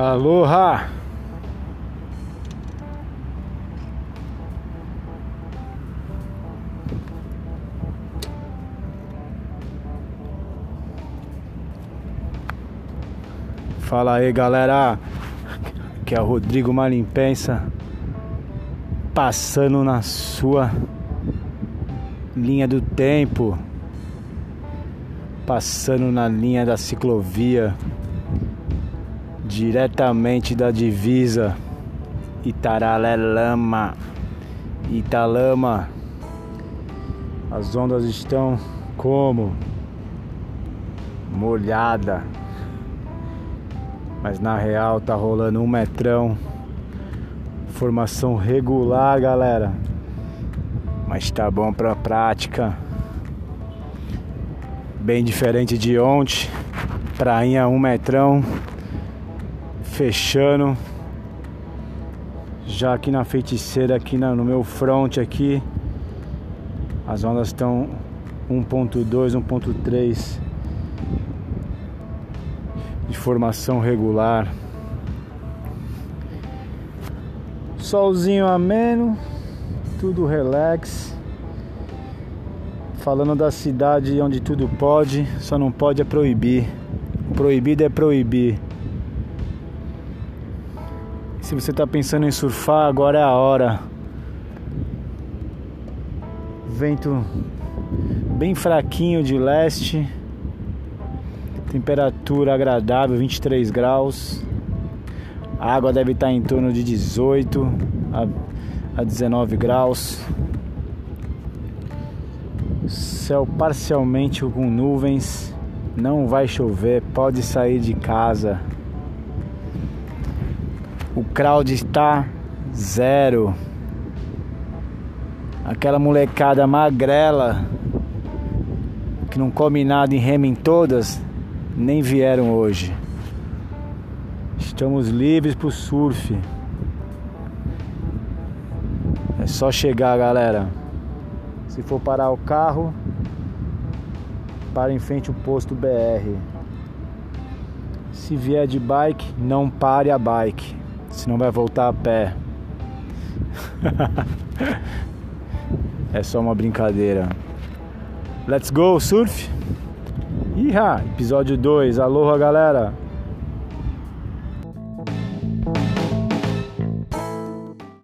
Aloha! Fala aí galera, que é o Rodrigo Malimpensa passando na sua linha do tempo, passando na linha da ciclovia, diretamente da divisa Itaralelama, Italama. As ondas estão como molhada mas na real tá rolando um metrão. Formação regular, galera. Mas tá bom pra prática. Bem diferente de ontem. Prainha um metrão. Fechando. Já aqui na feiticeira, aqui no meu front aqui. As ondas estão 1.2, 1.3 de formação regular. Solzinho ameno, tudo relax. Falando da cidade onde tudo pode, só não pode é proibir. Proibido é proibir. Se você está pensando em surfar, agora é a hora. Vento bem fraquinho de leste Temperatura agradável, 23 graus. A água deve estar em torno de 18 a, 19 graus. Céu parcialmente com nuvens. Não vai chover, pode sair de casa. O crowd está zero. Aquela molecada magrela que não come nada e rema em todas nem vieram hoje. Estamos livres para o surf. É só chegar, galera. Se for parar o carro, para em frente o posto BR. Se vier de bike, não pare a bike, senão vai voltar a pé. é só uma brincadeira. Let's go, surf! Iha, episódio 2. Aloha, galera.